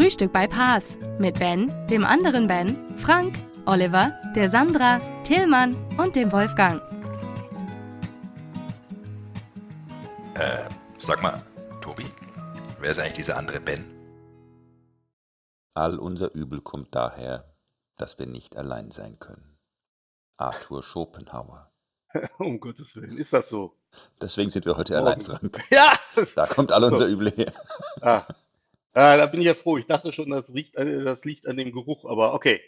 Frühstück bei Paas mit Ben, dem anderen Ben, Frank, Oliver, der Sandra, Tillmann und dem Wolfgang. Äh, sag mal, Tobi, wer ist eigentlich dieser andere Ben? All unser Übel kommt daher, dass wir nicht allein sein können. Arthur Schopenhauer. um Gottes Willen, ist das so? Deswegen sind wir heute Morgen. allein, Frank. Ja! Da kommt all unser So. Übel her. Ah. Ah, da bin ich ja froh. Ich dachte schon, das, riecht, das liegt an dem Geruch, aber okay.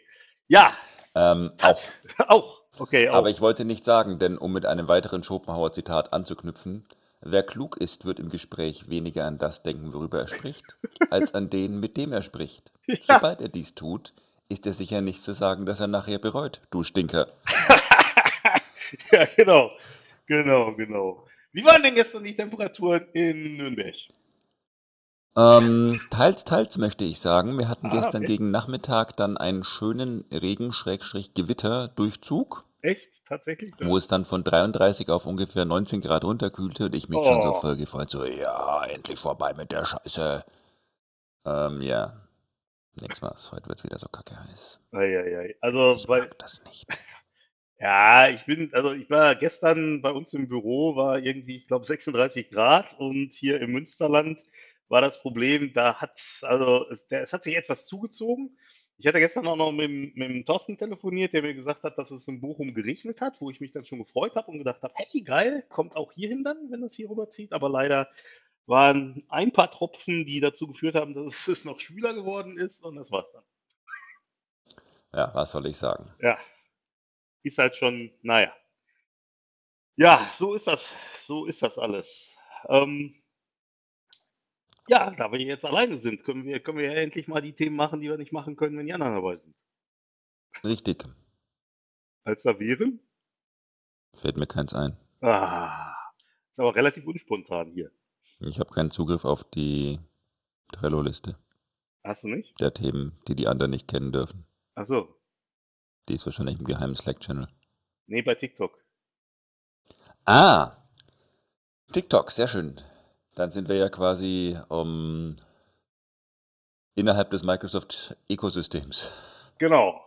Ja, Ähm, auch. auch. Okay, auch. Aber ich wollte nicht sagen, denn um mit einem weiteren Schopenhauer-Zitat anzuknüpfen, wer klug ist, wird im Gespräch weniger an das denken, worüber er spricht, als an den, mit dem er spricht. Sobald er dies tut, ist er sicher nicht zu sagen, dass er nachher bereut, du Stinker. ja, genau. Genau, genau. Wie waren denn gestern die Temperaturen in Nürnberg? Ähm, teils, teils möchte ich sagen. Wir hatten Ah, gestern okay. gegen Nachmittag dann einen schönen Regen-Gewitter-Durchzug, Echt? Tatsächlich? wo es dann von 33 auf ungefähr 19 Grad runterkühlte und ich mich schon so Oh. voll gefreut, so, ja, endlich vorbei mit der Scheiße. Ähm, ja. Nix was. Heute wird's wieder so kacke heiß. Eieiei. Also, Ich weil, mag das nicht. ja, ich bin, also ich war gestern bei uns im Büro, war irgendwie, ich glaube, 36 Grad und hier im Münsterland war das Problem, da hat, also es, der, es hat sich etwas zugezogen. Ich hatte gestern auch noch mit, dem- mit dem Thorsten telefoniert, der mir gesagt hat, dass es in Bochum geregnet hat, wo ich mich dann schon gefreut habe und gedacht habe, hey, geil, kommt auch hierhin dann, wenn das hier rüberzieht. Aber leider waren ein paar Tropfen, die dazu geführt haben, dass es noch schwüler geworden ist und das war's dann. Ja, was soll ich sagen? Ja, ist halt schon, naja. Ja, so ist das, so ist das alles. Ähm, ja, da wir jetzt alleine sind, können wir, können wir ja endlich mal die Themen machen, die wir nicht machen können, wenn die anderen dabei sind. Richtig. Als da wären? Fällt mir keins ein. Ah, ist aber relativ unspontan hier. Ich habe keinen Zugriff auf die Trello-Liste Hast du nicht? der Themen, die die anderen nicht kennen dürfen. Ach so. Die ist wahrscheinlich im geheimen Slack-Channel. Nee, bei TikTok. Ah! TikTok, sehr schön. Dann sind wir ja quasi um, innerhalb des Microsoft-Ökosystems. Genau.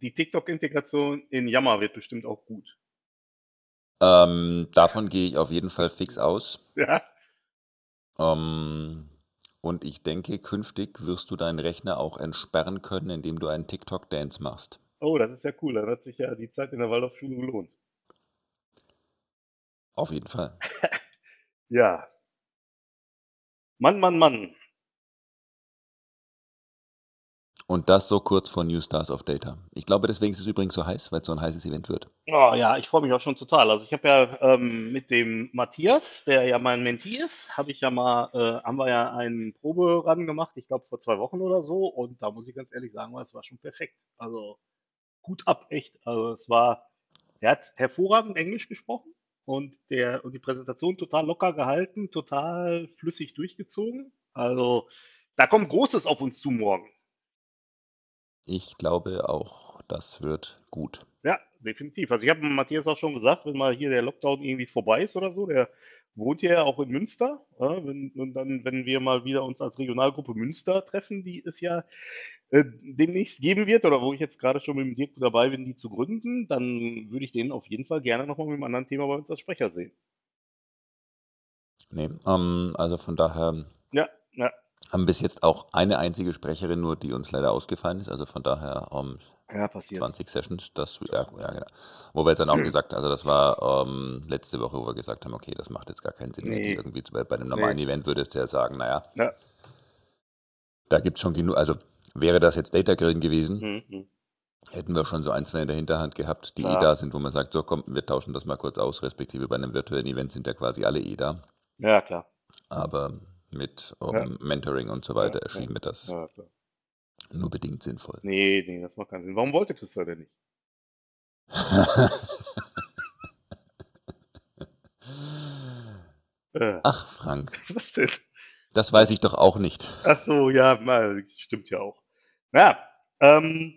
Die TikTok-Integration in Yammer wird bestimmt auch gut. Ähm, davon gehe ich auf jeden Fall fix aus. Ja. Ähm, und ich denke, künftig wirst du deinen Rechner auch entsperren können, indem du einen TikTok-Dance machst. Oh, das ist ja cool. Dann hat sich ja die Zeit in der Waldorfschule gelohnt. Auf jeden Fall. Ja. Mann, Mann, Mann. Und das so kurz vor New Stars of Data. Ich glaube, deswegen ist es übrigens so heiß, weil es so ein heißes Event wird. Oh ja, ich freue mich auch schon total. Also ich habe ja ähm, mit dem Matthias, der ja mein Mentee ist, habe ich ja mal, äh, haben wir ja einen Proberun gemacht, ich glaube vor zwei Wochen oder so. Und da muss ich ganz ehrlich sagen, es war schon perfekt. Also gut ab, echt. Also es war, er hat hervorragend Englisch gesprochen und der und die Präsentation total locker gehalten, total flüssig durchgezogen. Also da kommt Großes auf uns zu morgen. Ich glaube auch, das wird gut. Ja, definitiv. Also ich habe Matthias auch schon gesagt, wenn mal hier der Lockdown irgendwie vorbei ist oder so, der wohnt ja auch in Münster. Ja, wenn, und dann, wenn wir mal wieder uns als Regionalgruppe Münster treffen, die es ja äh, demnächst geben wird, oder wo ich jetzt gerade schon mit dem Dirk dabei bin, die zu gründen, dann würde ich den auf jeden Fall gerne nochmal mit einem anderen Thema bei uns als Sprecher sehen. Nee, ähm, also von daher Ja, ja. Haben bis jetzt auch eine einzige Sprecherin nur, die uns leider ausgefallen ist. Also von daher ähm, Ja, passiert. 20 Sessions, das, ja, ja, genau. Wo wir jetzt dann auch gesagt, also das war ähm, letzte Woche, wo wir gesagt haben, okay, das macht jetzt gar keinen Sinn. Nee. Irgendwie, bei bei einem normalen Nee. Event würdest du ja sagen, naja, Ja. da gibt es schon genug, also wäre das jetzt Data Grillen gewesen, Mhm, mhm. hätten wir schon so ein, zwei in der Hinterhand gehabt, die eh Ja. da sind, wo man sagt, so komm, wir tauschen das mal kurz aus, respektive bei einem virtuellen Event sind ja quasi alle eh da. Ja, klar. Aber mit ähm, Ja. Mentoring und so weiter Ja, erschien mir das. Nur bedingt sinnvoll. Nee, nee, das macht keinen Sinn. Warum wollte Christa denn nicht? Äh, Ach, Frank, was denn? das weiß ich doch auch nicht. Ach so, ja, stimmt ja auch. Ja, ähm,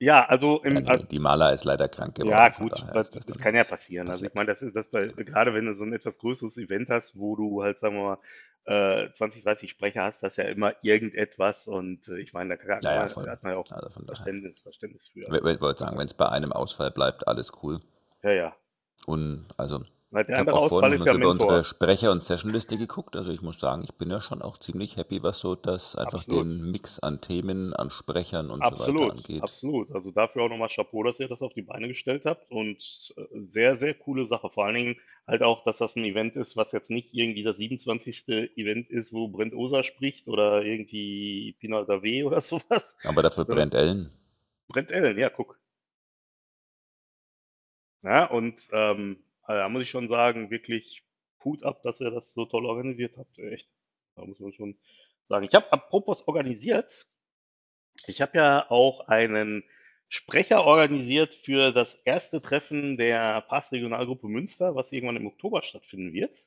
ja, also im, Ja, nee, die Maler ist leider krank geworden. Ja, gut, das, das das kann ja passieren. Also ich meine, das ist das bei, gerade wenn du so ein etwas größeres Event hast, wo du halt, sagen wir mal, äh, 20, 30 Sprecher hast, das ist ja immer irgendetwas und äh, ich meine, da kann, Ja, ja, man, da hat man ja auch Also. Verständnis, Verständnis für. Ich wollte sagen, wenn es bei einem Ausfall bleibt, alles cool. Ja, ja. Und also, Weil der ich habe auch vorhin mal über unsere Sprecher- und Sessionliste geguckt. Also ich muss sagen, ich bin ja schon auch ziemlich happy, was so das einfach Absolut. den Mix an Themen, an Sprechern und so weiter Absolut, angeht. absolut. Also dafür auch nochmal Chapeau, dass ihr das auf die Beine gestellt habt und äh, sehr, sehr coole Sache. Vor allen Dingen halt auch, dass das ein Event ist, was jetzt nicht irgendwie das 27. Event ist, wo Brent Osa spricht oder irgendwie Pina Davé oder sowas. Aber dafür Ja. brennt Ellen. Brent Ellen, ja, guck. Ja, und ähm, also da muss ich schon sagen, wirklich Hut ab, dass ihr das so toll organisiert habt. Echt. Da muss man schon sagen. Ich habe apropos organisiert, ich habe ja auch einen Sprecher organisiert für das erste Treffen der Pass-Regionalgruppe Münster, was irgendwann im Oktober stattfinden wird.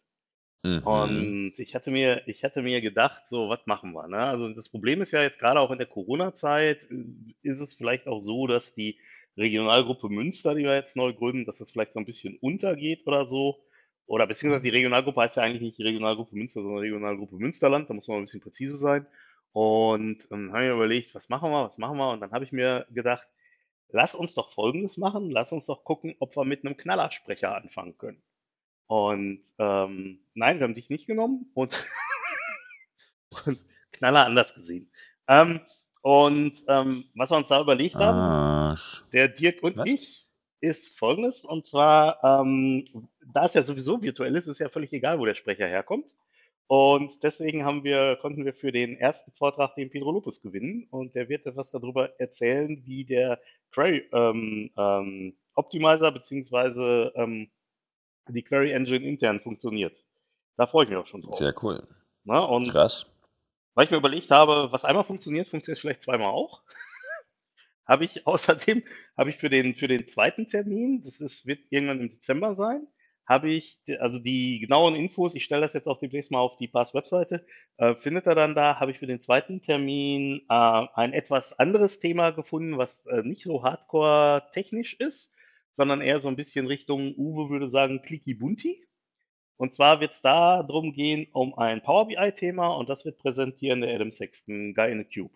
Mhm. Und ich hatte mir, ich hatte mir gedacht, so, was machen wir? Ne? Also das Problem ist ja jetzt gerade auch in der Corona-Zeit, äh, ist es vielleicht auch so, dass die Regionalgruppe Münster, die wir jetzt neu gründen, dass das vielleicht so ein bisschen untergeht oder so. Oder beziehungsweise die Regionalgruppe heißt ja eigentlich nicht die Regionalgruppe Münster, sondern Regionalgruppe Münsterland. Da muss man ein bisschen präzise sein. Und dann habe ich mir überlegt, was machen wir, was machen wir? Und dann habe ich mir gedacht, lass uns doch Folgendes machen. Lass uns doch gucken, ob wir mit einem Knallersprecher anfangen können. Und ähm, nein, wir haben dich nicht genommen und, und Knaller anders gesehen. Ähm, und ähm, was wir uns da überlegt haben, Arsch. der Dirk und Was? ich, ist folgendes. Und zwar, ähm, da es ja sowieso virtuell ist, ist ja völlig egal, wo der Sprecher herkommt. Und deswegen haben wir, konnten wir für den ersten Vortrag den Pedro Lopez gewinnen. Und der wird etwas darüber erzählen, wie der Query ähm, ähm, Optimizer beziehungsweise ähm, die Query Engine intern funktioniert. Da freue ich mich auch schon drauf. Sehr cool. Ne? Und Krass. Weil ich mir überlegt habe, was einmal funktioniert, funktioniert vielleicht zweimal auch. habe ich außerdem, habe ich für den, für den zweiten Termin, das ist, wird irgendwann im Dezember sein, habe ich, also die genauen Infos, ich stelle das jetzt auch demnächst mal auf die Pass-Webseite, äh, findet er dann da, habe ich für den zweiten Termin äh, ein etwas anderes Thema gefunden, was äh, nicht so hardcore technisch ist, sondern eher so ein bisschen Richtung, Uwe würde sagen, clicky bunti. Und zwar wird es da drum gehen, um ein Power BI-Thema und das wird präsentieren der Adam Sexton, Guy in a Cube.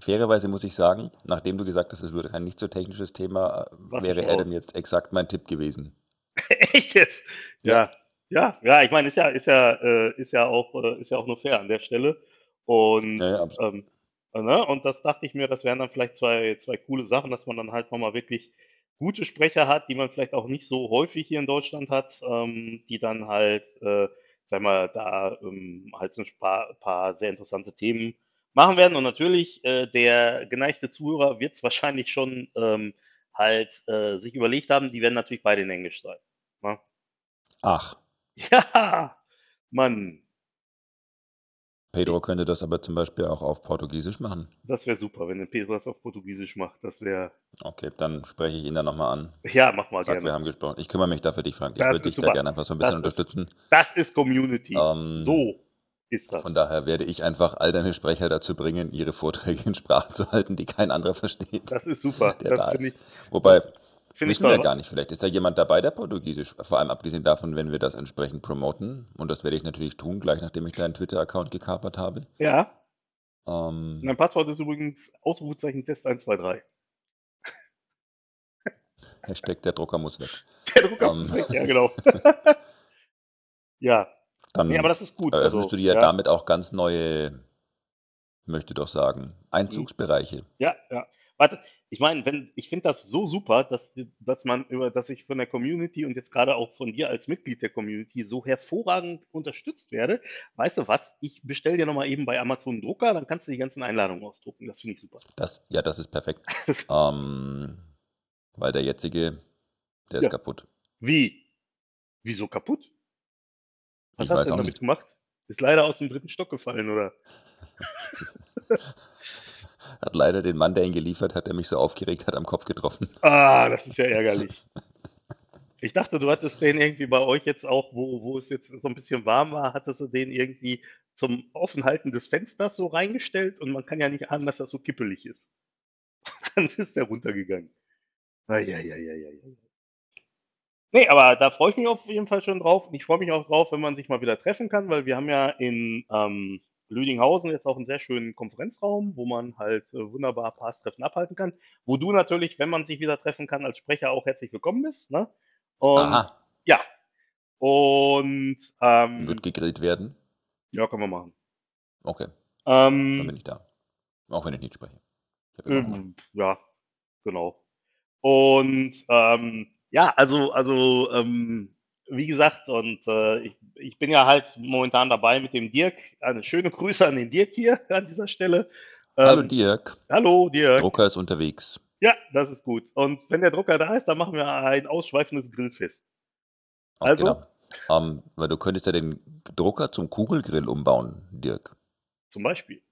Fairerweise muss ich sagen, nachdem du gesagt hast, es würde ein nicht so technisches Thema, äh, Was wäre Adam jetzt exakt mein Tipp gewesen. Echt jetzt? Ja, ja, ja, ich meine, ist ja, ist ja, äh, ist ja auch, äh, ist ja auch nur fair an der Stelle. Und, Ja, ja, ähm, äh, ne? Und das dachte ich mir, das wären dann vielleicht zwei, zwei coole Sachen, dass man dann halt nochmal wirklich gute Sprecher hat, die man vielleicht auch nicht so häufig hier in Deutschland hat, ähm, die dann halt, äh, sag mal, da ähm, halt so ein paar, paar sehr interessante Themen machen werden. Und natürlich, äh, der geneigte Zuhörer wird es wahrscheinlich schon ähm, halt äh, sich überlegt haben, die werden natürlich beide in Englisch sein. Ne? Ach, Ja, Mann, Pedro könnte das aber zum Beispiel auch auf Portugiesisch machen. das wäre super, wenn der Pedro das auf Portugiesisch macht. Das wäre, Okay, dann spreche ich ihn dann nochmal an. ja, mach mal Sag, wir gerne. haben gesprochen. Ich kümmere mich da für dich, Frank. Ich würde ist dich da super. gerne einfach so ein bisschen Das ist- unterstützen. Das ist Community. Ähm, So ist das. Von daher werde ich einfach all deine Sprecher dazu bringen, ihre Vorträge in Sprachen zu halten, die kein anderer versteht, Das ist super. der Das da ist. ich, Wobei, finde ich wissen wir gar nicht. Vielleicht ist da jemand dabei, der Portugiesisch, vor allem abgesehen davon, wenn wir das entsprechend promoten. Und das werde ich natürlich tun, gleich nachdem ich deinen Twitter-Account gekapert habe. Ja, Ähm, mein Passwort ist übrigens Ausrufezeichen Test 123. Hashtag der Drucker muss weg. Der Drucker Ähm. ist weg, ja, genau. ja, Dann nee, aber das ist gut. eröffnest Also, du dir ja, damit auch ganz neue, möchte doch sagen, Einzugsbereiche. Ja, ja. Warte, ich meine, wenn, ich finde das so super, dass, dass man über, dass ich von der Community und jetzt gerade auch von dir als Mitglied der Community so hervorragend unterstützt werde. Weißt du was? Ich bestelle dir nochmal eben bei Amazon einen Drucker, dann kannst du die ganzen Einladungen ausdrucken. Das finde ich super. Das, ja, das ist perfekt. ähm, weil der jetzige, der ist Ja. kaputt. Wie? Wieso kaputt? Was Ich hast weiß du damit nicht. gemacht? Ist leider aus dem dritten Stock gefallen, oder? Hat leider den Mann, der ihn geliefert hat, der mich so aufgeregt hat, am Kopf getroffen. Ah, das ist ja ärgerlich. Ich dachte, du hattest den irgendwie bei euch jetzt auch, wo, wo es jetzt so ein bisschen warm war, hattest du den irgendwie zum Offenhalten des Fensters so reingestellt und man kann ja nicht ahnen, dass das so kippelig ist. Dann ist der runtergegangen. Eieieiei. Nee, aber da freue ich mich auf jeden Fall schon drauf. Und ich freue mich auch drauf, wenn man sich mal wieder treffen kann, weil wir haben ja in ähm, Lüdinghausen jetzt auch einen sehr schönen Konferenzraum, wo man halt äh, wunderbar Pass-Treffen abhalten kann. Wo du natürlich, wenn man sich wieder treffen kann, als Sprecher auch herzlich willkommen bist. Ne? Und Aha, ja. Und ähm, wird gegrillt werden? ja, können wir machen. Okay, dann Ähm, bin ich da. Auch wenn ich nicht spreche. Ich ähm, ja, genau. Und ähm, ja, also, also ähm, wie gesagt, und äh, ich, ich bin ja halt momentan dabei mit dem Dirk. Eine schöne Grüße an den Dirk hier an dieser Stelle. Hallo Ähm, Dirk, hallo Dirk. Drucker ist unterwegs. Ja, das ist gut. Und wenn der Drucker da ist, dann machen wir ein ausschweifendes Grillfest. Auch Also? genau. Ähm, weil du könntest ja den Drucker zum Kugelgrill umbauen, Dirk. Zum Beispiel.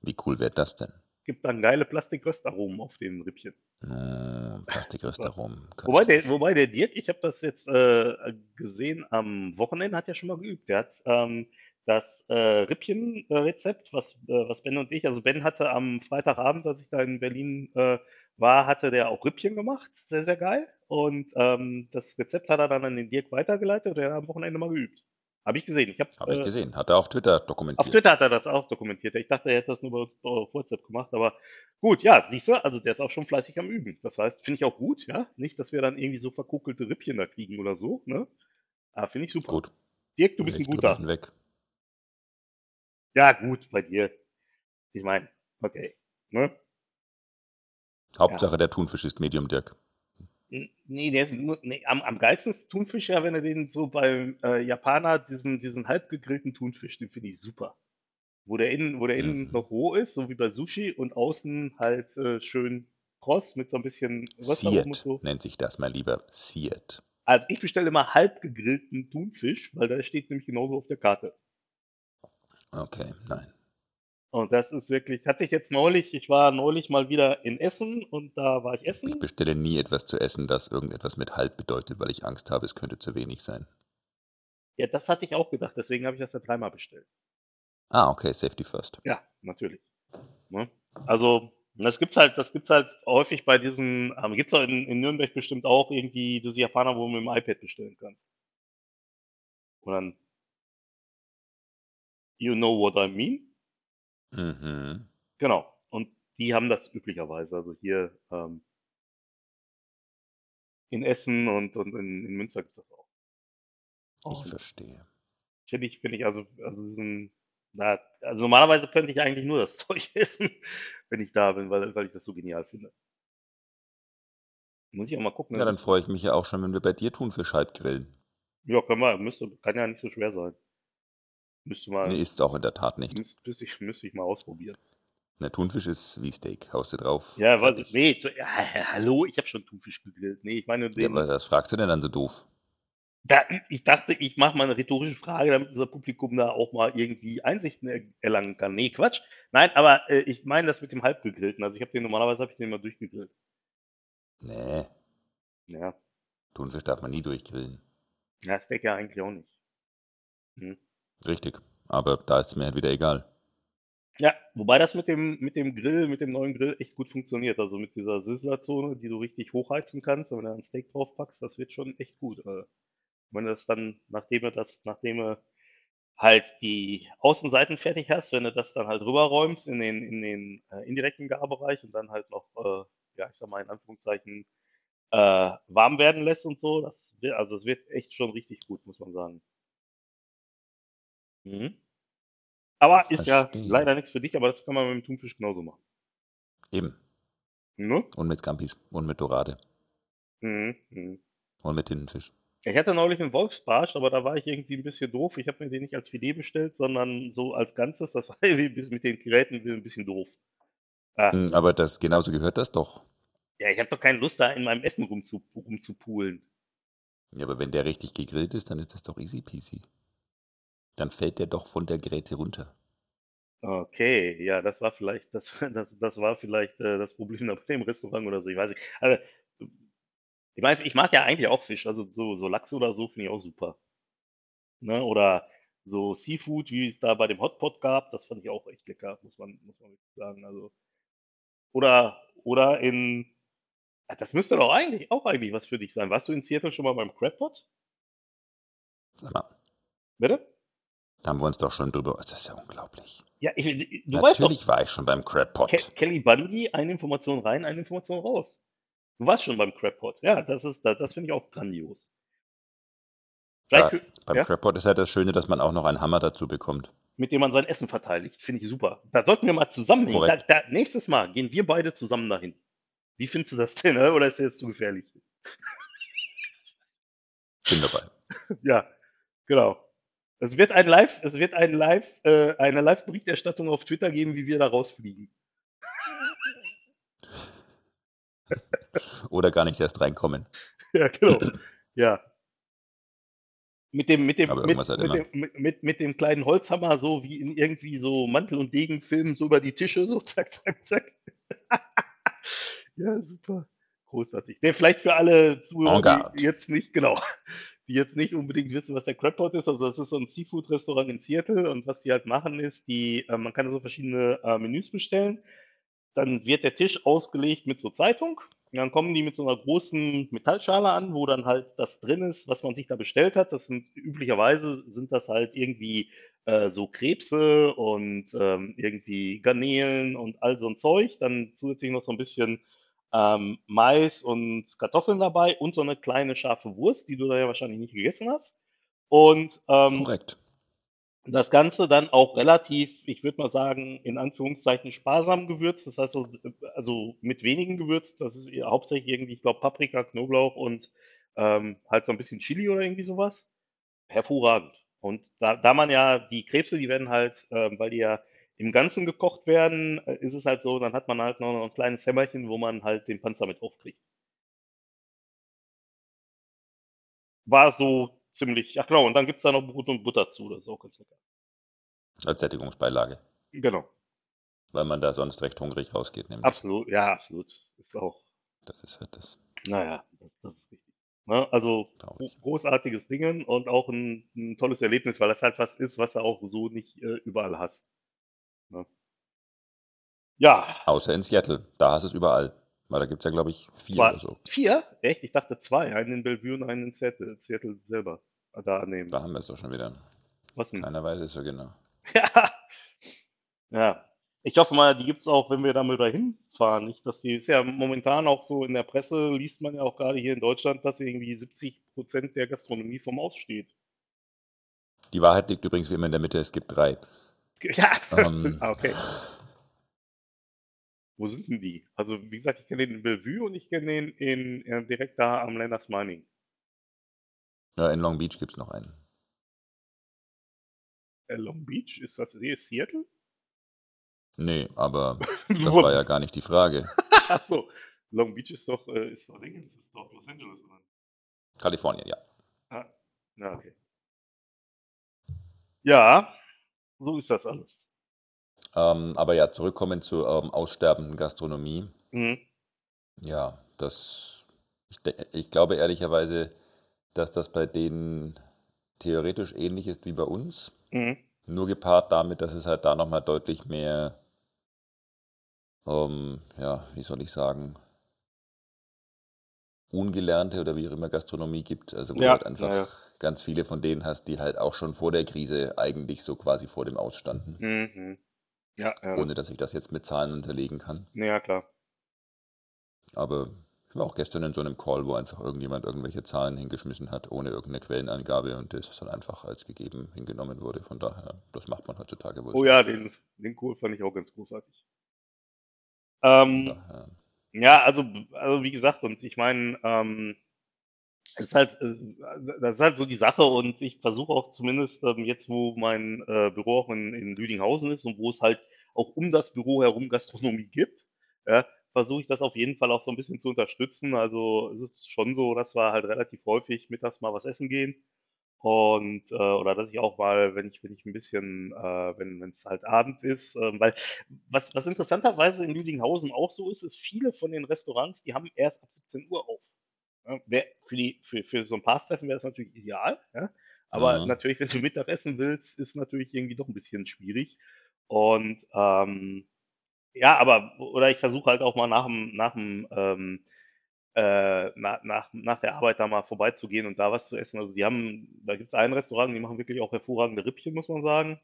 Wie cool wäre das denn? Gibt dann geile Plastikröstaromen auf den Rippchen. Äh, Plastikröstaromen. Wobei der, wobei der Dirk, ich habe das jetzt äh, gesehen am Wochenende, hat ja schon mal geübt. Der hat ähm, das äh, Rippchen-Rezept, was, äh, was Ben und ich, also Ben hatte am Freitagabend, als ich da in Berlin äh, war, hatte der auch Rippchen gemacht. Sehr, sehr geil. Und ähm, das Rezept hat er dann an den Dirk weitergeleitet und der hat am Wochenende mal geübt. Habe ich gesehen. Ich habe Habe ich äh, gesehen. Hat er auf Twitter auf dokumentiert. Twitter hat er das auch dokumentiert. Ich dachte, er hätte das nur bei uns auf WhatsApp gemacht, aber gut, ja, siehst du, also der ist auch schon fleißig am Üben. Das heißt, finde ich auch gut, ja. Nicht, dass wir dann irgendwie so verkuckelte Rippchen da kriegen oder so, ne? Ah, finde ich super. Gut. Dirk, du bist ein guter. hinweg. Ja, gut, bei dir. Ich meine, okay. Ne? Hauptsache der Thunfisch ist Medium, Dirk. Nee, der ist nur, nee, am, am geilsten ist Thunfisch ja, wenn er den so beim äh, Japaner, diesen, diesen halb gegrillten Thunfisch, den finde ich super. Wo der innen, wo der innen noch roh ist, so wie bei Sushi, und außen halt äh, schön kross mit so ein bisschen und Seared so. nennt sich das, mein Lieber. Seared. Also ich bestelle immer halb gegrillten Thunfisch, weil der steht nämlich genauso auf der Karte. Okay, nein. Und das ist wirklich, hatte ich jetzt neulich, ich war neulich mal wieder in Essen und da war ich Ich essen. bestelle nie etwas zu essen, das irgendetwas mit halb bedeutet, weil ich Angst habe, es könnte zu wenig sein. Ja, das hatte ich auch gedacht, deswegen habe ich das ja dreimal bestellt. Ah, okay, Safety First. Ja, natürlich. Ne? Also, das gibt's halt, das gibt's halt häufig bei diesen, ähm, gibt's auch in, in Nürnberg bestimmt auch irgendwie diese Japaner, wo du mit dem iPad bestellen kannst. Und dann, you know what I mean? Mhm. Genau. Und die haben das üblicherweise. Also hier ähm, in Essen und, und in, in Münster gibt's das auch. Ich Und verstehe. chillig finde ich, also, also diesen, na, also normalerweise könnte ich eigentlich nur das Zeug essen, wenn ich da bin, weil, weil ich das so genial finde. Muss ich auch mal gucken. Ja, dann das- freue ich mich ja auch schon, wenn wir bei dir Thunfisch halb grillen. Ja, kann man, müsste, kann ja nicht so schwer sein. Müsste mal, Nee, ist es auch in der Tat nicht. müsste, müsste ich, müsste ich mal ausprobieren. Der Thunfisch ist wie Steak. Haust du drauf. Ja, weiß ich. Nee, so- ja, hallo, ich habe schon Thunfisch gegrillt. Nee, ich meine Ja, aber was fragst du denn dann so doof? Da, ich dachte, ich mache mal eine rhetorische Frage, damit unser Publikum da auch mal irgendwie Einsichten er erlangen kann. Nee, Quatsch. Nein, aber äh, ich meine das mit dem Halbgegrillten. Also ich habe den normalerweise habe ich den immer durchgegrillt. Nee, Ja, Thunfisch darf man nie durchgrillen. ja Steak ja eigentlich auch nicht. Hm. Richtig. Aber da ist es mir halt wieder egal. Ja, wobei das mit dem mit dem Grill, mit dem neuen Grill echt gut funktioniert. Also mit dieser Sizzlerzone, die du richtig hochheizen kannst, wenn du ein Steak draufpackst, das wird schon echt gut. Äh, wenn du das dann, nachdem du das, nachdem du halt die Außenseiten fertig hast, wenn du das dann halt rüberräumst in den, in den äh, indirekten Garbereich und dann halt noch, äh, ja, ich sag mal in Anführungszeichen, äh, warm werden lässt und so, das wird, also es wird echt schon richtig gut, muss man sagen. Mhm. Aber ist ja leider nichts für dich, aber das kann man mit dem Thunfisch genauso machen. Eben. Ne? Und mit Scampis. Und mit Dorade. Mhm. Mhm. Und mit Tintenfisch. Ich hatte neulich einen Wolfsbarsch, aber da war ich irgendwie ein bisschen doof. Ich habe mir den nicht als Filet bestellt, sondern so als Ganzes. Das war irgendwie mit den Geräten ein bisschen doof. Ah, Hm, Aber das genauso gehört das doch. ja, ich habe doch keine Lust, da in meinem Essen rumzu, rumzupulen. Ja, aber wenn der richtig gegrillt ist, dann ist das doch easy peasy. Dann fällt der doch von der Gräte runter. Okay, ja, das war vielleicht, das, das, das war vielleicht äh, das Problem da bei dem Restaurant oder so, ich weiß nicht. Also, ich meine, ich mag ja eigentlich auch Fisch, also so, so Lachs oder so finde ich auch super. Ne? Oder so Seafood, wie es da bei dem Hotpot gab, das fand ich auch echt lecker, muss man, muss man wirklich sagen. Also, oder, oder in, das müsste doch eigentlich auch eigentlich was für dich sein. Warst du in Seattle schon mal beim Crabpot? Sag mal, Bitte? Da haben wir uns doch schon drüber. Das ist ja unglaublich. Ja, ich, du weißt doch, Natürlich war ich schon beim Crab Ke Pot. Kelly Bundy, eine Information rein, eine Information raus. Du warst schon beim Crabpot. Ja, das ist, das, das finde ich auch grandios. Ja, beim ja, Crab Pot ist ja das Schöne, dass man auch noch einen Hammer dazu bekommt. mit dem man sein Essen verteidigt. Finde ich super. Da sollten wir mal zusammen hin. Da, da, nächstes Mal gehen wir beide zusammen dahin. Wie findest du das denn? ne? Oder ist das jetzt zu gefährlich? Bin dabei. Ja, genau. Es wird ein Live, es wird ein Live, äh, eine Live-Berichterstattung auf Twitter geben, wie wir da rausfliegen. Oder gar nicht erst reinkommen. Ja, genau. Ja. Mit dem, mit dem, mit, halt mit, dem, mit, mit, mit dem kleinen Holzhammer, so wie in irgendwie so Mantel- und Degenfilmen, so über die Tische, so zack, zack, zack. Ja, super. Großartig. Der vielleicht für alle Zuhörer, die jetzt nicht, genau, die jetzt nicht unbedingt wissen, was der Crabpot ist. Also das ist so ein Seafood-Restaurant in Seattle und was die halt machen ist, die, äh, man kann so verschiedene äh, Menüs bestellen. Dann wird der Tisch ausgelegt mit so Zeitung. Und dann kommen die mit so einer großen Metallschale an, wo dann halt das drin ist, was man sich da bestellt hat. Das sind üblicherweise sind das halt irgendwie äh, so Krebse und ähm, irgendwie Garnelen und all so ein Zeug. Dann zusätzlich noch so ein bisschen ähm, Mais und Kartoffeln dabei und so eine kleine scharfe Wurst, die du da ja wahrscheinlich nicht gegessen hast. Und ähm, Korrekt. das Ganze dann auch relativ, ich würde mal sagen, in Anführungszeichen sparsam gewürzt. Das heißt, so, also mit wenigen gewürzt. Das ist hauptsächlich irgendwie, ich glaube, Paprika, Knoblauch und ähm, halt so ein bisschen Chili oder irgendwie sowas. Hervorragend. Und da, da man ja die Krebse, die werden halt, ähm, weil die ja im Ganzen gekocht werden, äh, ist es halt so, dann hat man halt noch ein kleines Hämmerchen, wo man halt den Panzer mit aufkriegt. War so ziemlich, ach genau, und dann gibt's da noch Brot und Butter zu, das ist auch ganz lecker. Als Sättigungsbeilage. Genau. Weil man da sonst recht hungrig rausgeht, nämlich. Absolut, ja, absolut. Ist auch, Das ist halt das. naja, das, das ist richtig. Ne? Also Traurig. großartiges Dingen und auch ein, ein tolles Erlebnis, weil das halt was ist, was du auch so nicht äh, überall hast. Ne? Ja, Außer in Seattle. Da hast du es überall. Weil da gibt es ja, glaube ich, vier war oder so. vier? Echt? Ich dachte zwei. Einen in Bellevue und einen in Seattle, Seattle selber. Ah, Da nehmen. Da haben wir es doch schon wieder. Was denn? Keiner weiß es so genau. Ja. Ja. Ich hoffe mal, die gibt's auch, wenn wir damit dahin fahren. Nicht, dass die ist ja momentan auch so in der Presse, liest man ja auch gerade hier in Deutschland, dass irgendwie 70 Prozent der Gastronomie vom Aus steht. Die Wahrheit liegt übrigens wie immer in der Mitte. Es gibt drei. Ja, Ähm. Ah, okay. Wo sind denn die? Also, wie gesagt, ich kenne den in Bellevue und ich kenne den in, äh, direkt da am Landers Mining. Ja, in Long Beach gibt es noch einen. Äh, Long Beach? Ist das hier Seattle? Nee, aber das war ja gar nicht die Frage. Achso, Long Beach ist doch, äh, ist doch Dingens, ist doch Los Angeles, oder? Kalifornien, ja. Ah, na, okay. Ja, so ist das alles. Ähm, aber ja, zurückkommen zur ähm, aussterbenden Gastronomie. Mhm. Ja, das. Ich, ich glaube ehrlicherweise, dass das bei denen theoretisch ähnlich ist wie bei uns. Mhm. Nur gepaart damit, dass es halt da nochmal deutlich mehr, ähm, ja, wie soll ich sagen, ungelernte oder wie auch immer Gastronomie gibt. Also wo Ja, halt einfach ja. Ganz viele von denen hast, die halt auch schon vor der Krise eigentlich so quasi vor dem Ausstanden. Mhm. Ja, ja. Ohne dass ich das jetzt mit Zahlen unterlegen kann. Ja, klar. Aber ich war auch gestern in so einem Call, wo einfach irgendjemand irgendwelche Zahlen hingeschmissen hat, ohne irgendeine Quellenangabe und das dann einfach als gegeben hingenommen wurde. Von daher, das macht man heutzutage wohl Oh ja, den, den Kohl fand ich auch ganz großartig. Ähm, ja, also, also wie gesagt, und ich meine, ähm, es ist halt, äh, das ist halt so die Sache und ich versuche auch zumindest ähm, jetzt, wo mein äh, Büro auch in, in Lüdinghausen ist und wo es halt auch um das Büro herum Gastronomie gibt, ja, versuche ich das auf jeden Fall auch so ein bisschen zu unterstützen. Also es ist schon so, dass wir halt relativ häufig mittags mal was essen gehen. Und, äh, oder dass ich auch mal, wenn ich, wenn ich ein bisschen, äh, wenn es halt abends ist, ähm, weil was, was interessanterweise in Lüdinghausen auch so ist, ist, viele von den Restaurants, die haben erst ab 17 Uhr auf. Ja, für, die, für, für so ein Paarztreffen wäre das natürlich ideal, ja? aber Mhm. natürlich, wenn du Mittag essen willst, ist natürlich irgendwie doch ein bisschen schwierig. Und ähm, ja, aber, oder ich versuche halt auch mal nach dem, nach dem, ähm, äh, nach, nach, nach der Arbeit da mal vorbeizugehen und da was zu essen. Also die haben, da gibt es ein Restaurant, die machen wirklich auch hervorragende Rippchen, muss man sagen.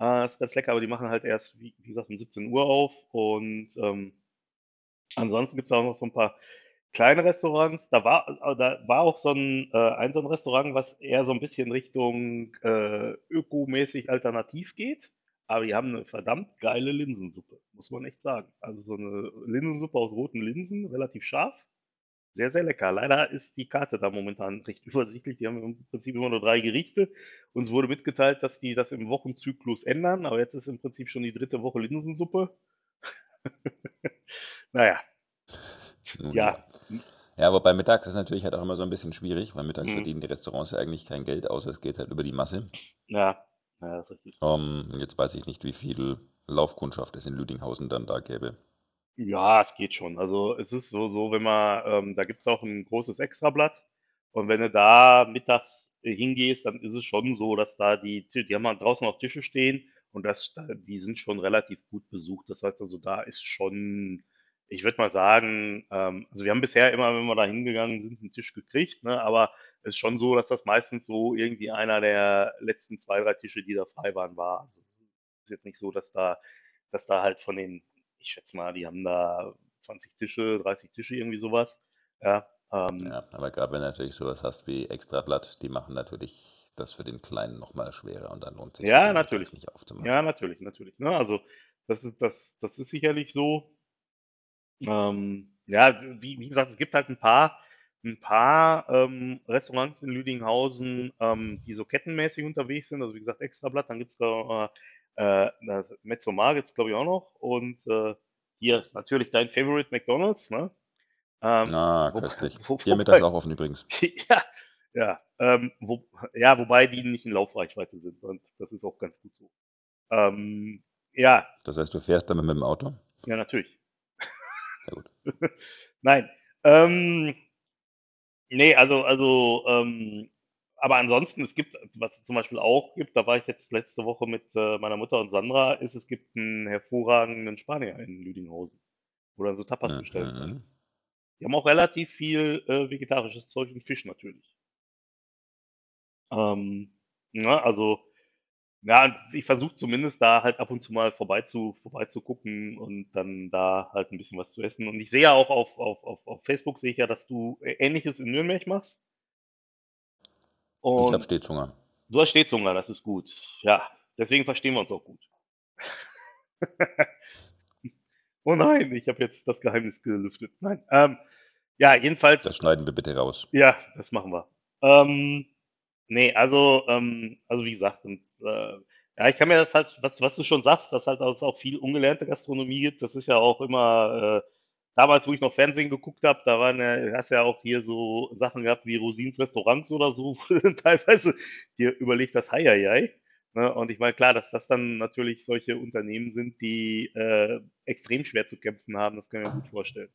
Äh, ist ganz lecker, aber die machen halt erst, wie, wie gesagt, um 17 Uhr auf. Und ähm, ansonsten gibt es auch noch so ein paar kleine Restaurants. Da war, da war auch so ein, äh, ein so ein Restaurant, was eher so ein bisschen Richtung äh, ökomäßig alternativ geht. Aber die haben eine verdammt geile Linsensuppe, muss man echt sagen. Also so eine Linsensuppe aus roten Linsen, relativ scharf. Sehr, sehr lecker. Leider ist die Karte da momentan recht übersichtlich. Die haben im Prinzip immer nur drei Gerichte. Uns wurde mitgeteilt, dass die das im Wochenzyklus ändern, aber jetzt ist im Prinzip schon die dritte Woche Linsensuppe. naja, ja. Ja, wobei mittags ist natürlich halt auch immer so ein bisschen schwierig, weil mittags Mhm. verdienen die Restaurants ja eigentlich kein Geld, außer es geht halt über die Masse. Ja, ja, das ist richtig. Ähm, jetzt weiß ich nicht, wie viel Laufkundschaft es in Lüdinghausen dann da gäbe. Ja, es geht schon. Also es ist so, so, wenn man, ähm, da gibt es auch ein großes Extrablatt und wenn du da mittags äh, hingehst, dann ist es schon so, dass da die, die haben halt draußen auch Tische stehen und das, da- die sind schon relativ gut besucht. Das heißt also, da ist schon, ich würde mal sagen, ähm, also wir haben bisher immer, wenn wir da hingegangen sind, einen Tisch gekriegt, ne, aber es ist schon so, dass das meistens so irgendwie einer der letzten zwei, drei Tische, die da frei waren, war. Also es ist jetzt nicht so, dass da, dass da halt von den ich schätze mal, die haben da 20 Tische, 30 Tische, irgendwie sowas. Ja, ähm, Ja, aber gerade wenn du natürlich sowas hast wie Extrablatt, die machen natürlich das für den Kleinen nochmal schwerer und dann lohnt sich ja, natürlich. nicht aufzumachen. Ja, natürlich, natürlich. Ne? Also das ist, das, das ist sicherlich so. Ähm, ja, wie, wie gesagt, es gibt halt ein paar, ein paar ähm, Restaurants in Lüdinghausen, ähm, die so kettenmäßig unterwegs sind. Also wie gesagt, Extrablatt, dann gibt es da äh, äh, Mezzomar gibt es glaube ich auch noch. Und äh, hier natürlich dein Favorite McDonald's, ne? Ähm, Ah, wo- köstlich. wo- Hier mittags auch offen übrigens. Ja, ja, ähm, wo, ja, wobei die nicht in Laufreichweite sind und das ist auch ganz gut so. Ähm, ja, Das heißt, du fährst damit mit dem Auto? ja, natürlich. Sehr gut. Nein. Ähm, nee, also, also, ähm, aber ansonsten, es gibt, was es zum Beispiel auch gibt, da war ich jetzt letzte Woche mit äh, meiner Mutter und Sandra, ist, es gibt einen hervorragenden Spanier in Lüdinghausen, wo dann so Tapas bestellen kannst. Mhm. Die haben auch relativ viel äh, vegetarisches Zeug und Fisch natürlich. Ähm, ja, also, ja, ich versuche zumindest da halt ab und zu mal vorbei zu, vorbeizugucken und dann da halt ein bisschen was zu essen. Und ich sehe ja auch auf, auf, auf, auf Facebook, sehe ich ja, dass du Ähnliches in Nürnberg machst. Ich habe Und Stetshunger. du hast Stetshunger, das ist gut. Ja, deswegen verstehen wir uns auch gut. oh nein, ich habe jetzt das Geheimnis gelüftet. Nein. Ähm, ja, jedenfalls. Das schneiden wir bitte raus. Ja, das machen wir. Ähm, nee, also, ähm, also wie gesagt, und, äh, ja, ich kann mir das halt, was, was du schon sagst, dass halt auch auch viel ungelernte Gastronomie gibt, das ist ja auch immer, äh, damals, wo ich noch Fernsehen geguckt habe, da waren ja, hast ja auch hier so Sachen gehabt wie Rosins Restaurants oder so, teilweise dir überlegt das Heieiei. Ne? Und ich meine, klar, dass das dann natürlich solche Unternehmen sind, die äh, extrem schwer zu kämpfen haben, das kann ich mir gut vorstellen.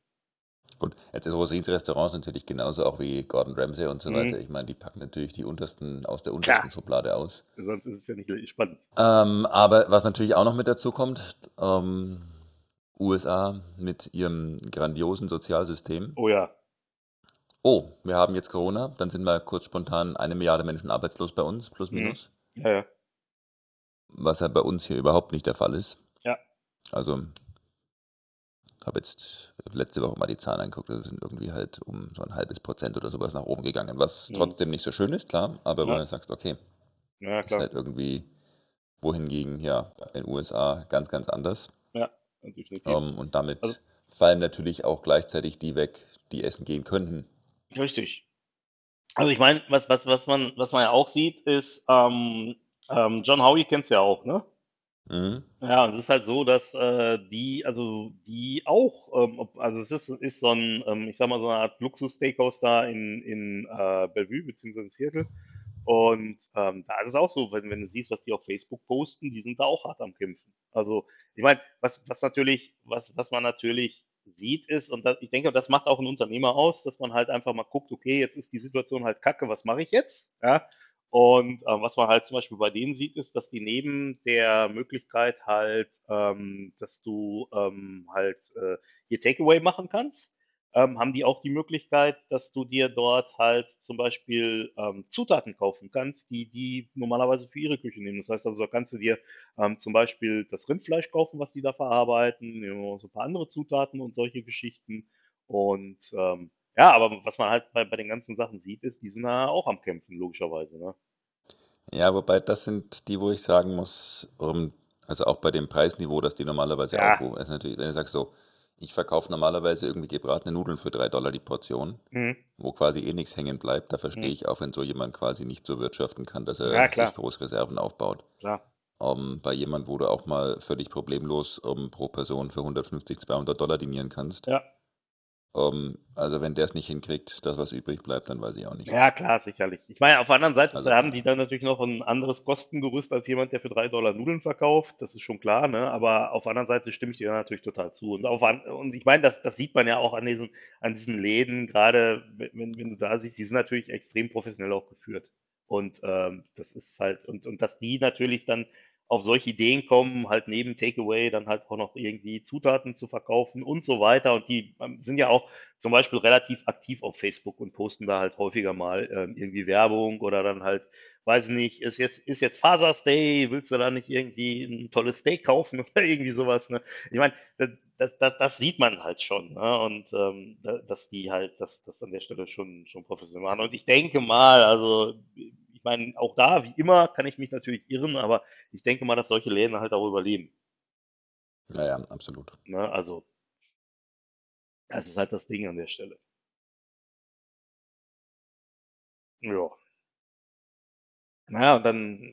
Gut, jetzt ist Rosins Restaurants natürlich genauso auch wie Gordon Ramsay und so Mhm. weiter. Ich meine, die packen natürlich die untersten aus der untersten Klar. Schublade aus. Sonst ist es ja nicht spannend. Ähm, aber was natürlich auch noch mit dazu kommt, ähm, USA mit ihrem grandiosen Sozialsystem. Oh ja. Oh, wir haben jetzt Corona, dann sind wir kurz spontan eine Milliarde Menschen arbeitslos bei uns, plus Mhm. minus. Ja, ja. Was ja bei uns hier überhaupt nicht der Fall ist. Ja. Also, habe jetzt letzte Woche mal die Zahlen angeguckt, das sind irgendwie halt um so ein halbes Prozent oder sowas nach oben gegangen, was Mhm. trotzdem nicht so schön ist, klar, aber Ja. du sagst, okay, Ja, ist halt irgendwie wohingegen, ja, in den USA ganz, ganz anders. Ja, definitiv. Ähm, und damit Also- fallen natürlich auch gleichzeitig die weg, die essen gehen könnten. Richtig. Also ich meine, was, was, was man, was man ja auch sieht, ist, ähm, ähm, John Howie kennst du ja auch, ne? Mhm. Ja, und es ist halt so, dass äh, die, also die auch, ähm, ob- also es ist, ist so ein, ähm, ich sag mal, so eine Art Luxus-Steakhouse da in, in äh, Bellevue beziehungsweise Seattle. Und ähm, da ist es auch so, wenn, wenn du siehst, was die auf Facebook posten, die sind da auch hart am Kämpfen. Also, ich meine, was, was natürlich, was, was man natürlich sieht, ist, und das, ich denke, das macht auch ein Unternehmer aus, dass man halt einfach mal guckt, okay, jetzt ist die Situation halt kacke, was mache ich jetzt? Ja. Und ähm, was man halt zum Beispiel bei denen sieht, ist, dass die neben der Möglichkeit halt, ähm, dass du ähm, halt äh, hier Takeaway machen kannst, ähm, haben die auch die Möglichkeit, dass du dir dort halt zum Beispiel ähm, Zutaten kaufen kannst, die die normalerweise für ihre Küche nehmen. Das heißt also, da kannst du dir ähm, zum Beispiel das Rindfleisch kaufen, was die da verarbeiten, so ein paar andere Zutaten und solche Geschichten. Und ähm, ja, aber was man halt bei, bei den ganzen Sachen sieht, ist, die sind da auch am Kämpfen, logischerweise. Ne? Ja, wobei das sind die, wo ich sagen muss, um, also auch bei dem Preisniveau, dass die normalerweise Ja. aufrufen. Also natürlich, wenn du sagst so, ich verkaufe normalerweise irgendwie gebratene Nudeln für drei Dollar die Portion, Mhm. wo quasi eh nichts hängen bleibt, da verstehe Mhm. ich auch, wenn so jemand quasi nicht so wirtschaften kann, dass er Ja, sich Großreserven aufbaut. Klar. Um, bei jemand, wo du auch mal völlig problemlos um, pro Person für 150, 200 Dollar dinieren kannst. Ja. Um, also wenn der es nicht hinkriegt, das was übrig bleibt, dann weiß ich auch nicht. Ja, klar, sicherlich. Ich meine, auf der anderen Seite Also haben die dann natürlich noch ein anderes Kostengerüst als jemand, der für drei Dollar Nudeln verkauft. Das ist schon klar, ne? Aber auf der anderen Seite stimme ich dir natürlich total zu. Und, auf, und ich meine, das, das sieht man ja auch an diesen, an diesen Läden, gerade wenn, wenn du da siehst, die sind natürlich extrem professionell auch geführt. Und ähm, das ist halt, und, und dass die natürlich dann auf solche Ideen kommen, halt neben Takeaway dann halt auch noch irgendwie Zutaten zu verkaufen und so weiter. Und die ähm, sind ja auch zum Beispiel relativ aktiv auf Facebook und posten da halt häufiger mal ähm, irgendwie Werbung oder dann halt, weiß ich nicht, ist jetzt, ist jetzt Father's Day, willst du da nicht irgendwie ein tolles Steak kaufen oder irgendwie sowas, ne? Ich meine, das, das, das, sieht man halt schon, ne? Und ähm, da- dass die halt das, das an der Stelle schon, schon professionell machen. Und ich denke mal, also ich meine, auch da, wie immer, kann ich mich natürlich irren, aber ich denke mal, dass solche Läden halt auch überleben. Ja, ja, absolut. Ne? Also, das ist halt das Ding an der Stelle. Ja. Naja, und dann,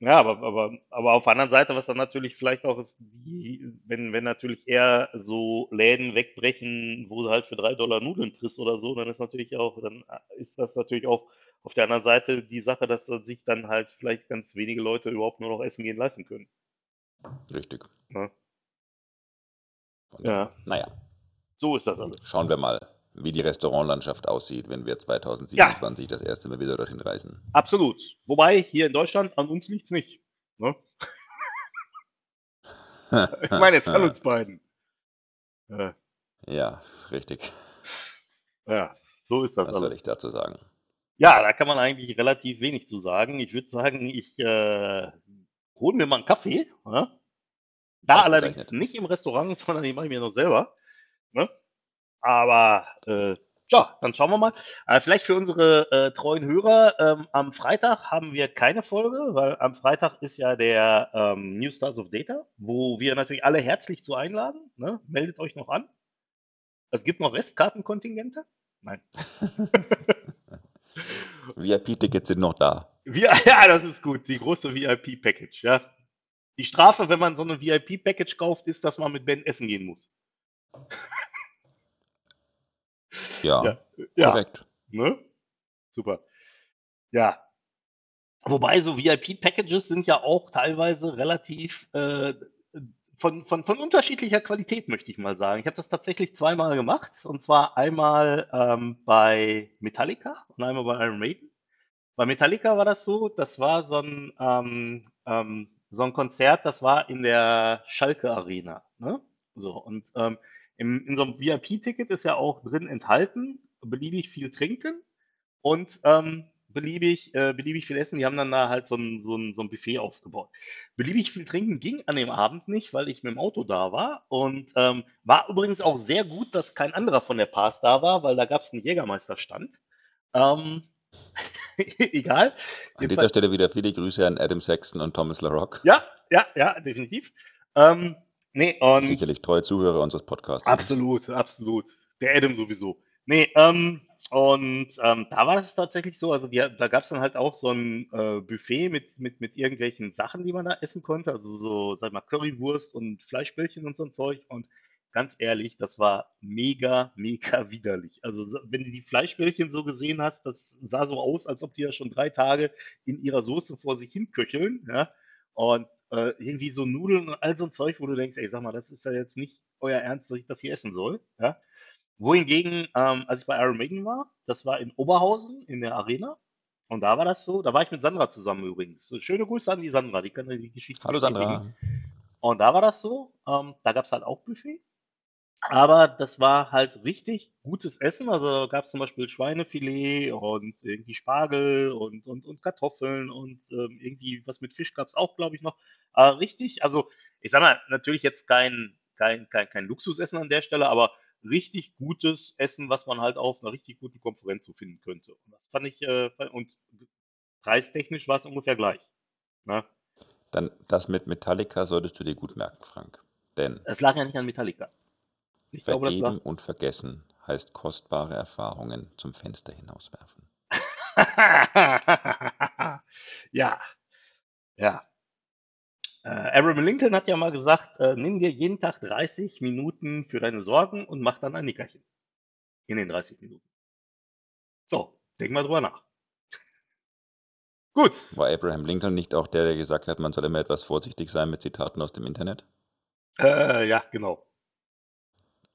ja, aber, aber, aber auf der anderen Seite, was dann natürlich vielleicht auch ist, die, wenn, wenn natürlich eher so Läden wegbrechen, wo du halt für drei Dollar Nudeln kriegst oder so, dann ist natürlich auch, dann ist das natürlich auch auf der anderen Seite die Sache, dass sich dann halt vielleicht ganz wenige Leute überhaupt nur noch Essen gehen leisten können. Richtig. Ne? Von daher, Ja, naja, so ist das alles. schauen wir mal, wie die Restaurantlandschaft aussieht, wenn wir Ja, 2027 das erste Mal wieder dorthin reisen. absolut. Wobei, hier in Deutschland, an uns liegt's nicht. Ne? Ich meine jetzt an uns beiden. Ja, ja, richtig. ja, so ist das Was soll alles. ich dazu sagen? Ja, da kann man eigentlich relativ wenig zu sagen. Ich würde sagen, ich äh, hole mir mal einen Kaffee. Ja? Da allerdings nicht im Restaurant, sondern den mache ich mir noch selber. Ne? Aber äh, ja, dann schauen wir mal. Äh, vielleicht für unsere äh, treuen Hörer, ähm, am Freitag haben wir keine Folge, weil am Freitag ist ja der ähm, New Stars of Data, wo wir natürlich alle herzlich zu einladen. Ne? Meldet euch noch an. Es gibt noch Restkartenkontingente. Nein. VIP-Tickets sind noch da. Wir, ja, das ist gut. Die große VIP-Package, ja. Die Strafe, wenn man so eine VIP-Package kauft, ist, dass man mit Ben essen gehen muss. Ja, Ja, ja, korrekt. ne? Super. Ja. Wobei so VIP-Packages sind ja auch teilweise relativ äh, von, von, von unterschiedlicher Qualität, möchte ich mal sagen. Ich habe das tatsächlich zweimal gemacht. Und zwar einmal ähm, bei Metallica und einmal bei Iron Maiden. Bei Metallica war das so, das war so ein, ähm, ähm, so ein Konzert, das war in der Schalke Arena. Ne? So, und ähm, im, in so einem VIP-Ticket ist ja auch drin enthalten, beliebig viel trinken und ähm, beliebig, äh, beliebig viel essen. Die haben dann da halt so ein, so, ein, so ein Buffet aufgebaut. Beliebig viel trinken ging an dem Abend nicht, weil ich mit dem Auto da war. Und ähm, war übrigens auch sehr gut, dass kein anderer von der Pass da war, weil da gab es einen Jägermeisterstand. Ähm, egal. An dieser Stelle wieder viele Grüße an Adam Sexton und Thomas LaRock, ja, ja, ja, definitiv. Ähm, nee, und sicherlich treue Zuhörer unseres Podcasts sind. Absolut, absolut. Der Adam sowieso. Nee, ähm, und ähm, da war das tatsächlich so, also die, da gab es dann halt auch so ein äh, Buffet mit, mit, mit irgendwelchen Sachen, die man da essen konnte, also so, sag mal, Currywurst und Fleischbällchen und so ein Zeug. Und ganz ehrlich, das war mega, mega widerlich. Also so- wenn du die Fleischbällchen so gesehen hast, das sah so aus, als ob die ja schon drei Tage in ihrer Soße vor sich hin köcheln, ja. Und äh, irgendwie so Nudeln und all so ein Zeug, wo du denkst, ey, sag mal, das ist ja jetzt nicht euer Ernst, dass ich das hier essen soll, ja. Wohingegen, ähm, als ich bei Iron Maiden war, das war in Oberhausen in der Arena. Und da war das so, da war ich mit Sandra zusammen übrigens. So, schöne Grüße an die Sandra, die kann die Geschichte Hallo. Sandra. Und da war das so, ähm, da gab es halt auch Buffet. Aber das war halt richtig gutes Essen. Also gab es zum Beispiel Schweinefilet und irgendwie Spargel und, und, und Kartoffeln und ähm, irgendwie was mit Fisch gab es auch, glaube ich, noch. Aber richtig, also ich sag mal, natürlich jetzt kein, kein, kein, kein Luxusessen an der Stelle, aber richtig gutes Essen, was man halt auf einer richtig guten Konferenz so finden könnte. Und das fand ich, äh, und preistechnisch war es ungefähr gleich. Ne? Dann das mit Metallica solltest du dir gut merken, Frank. Denn Es lag ja nicht an Metallica. Glaube, vergeben und vergessen heißt kostbare Erfahrungen zum Fenster hinauswerfen. ja, ja. Äh, Abraham Lincoln hat ja mal gesagt, äh, nimm dir jeden Tag 30 Minuten für deine Sorgen und mach dann ein Nickerchen. In den 30 Minuten. So, denk mal drüber nach. Gut. War Abraham Lincoln nicht auch der, der gesagt hat, man soll immer etwas vorsichtig sein mit Zitaten aus dem Internet? Äh, ja, genau.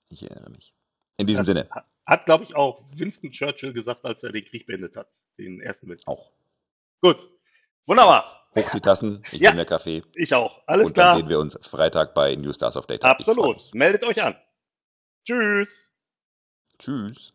Ich erinnere mich. In diesem Das Sinne, hat, hat glaube ich, auch Winston Churchill gesagt, als er den Krieg beendet hat. Den ersten Weltkrieg. auch. Gut. Wunderbar. Hoch die Tassen, ich Ja. will mehr Kaffee. Ich auch. Alles und dann klar. sehen wir uns Freitag bei New Stars of Data. Absolut. Meldet euch an. Tschüss. Tschüss.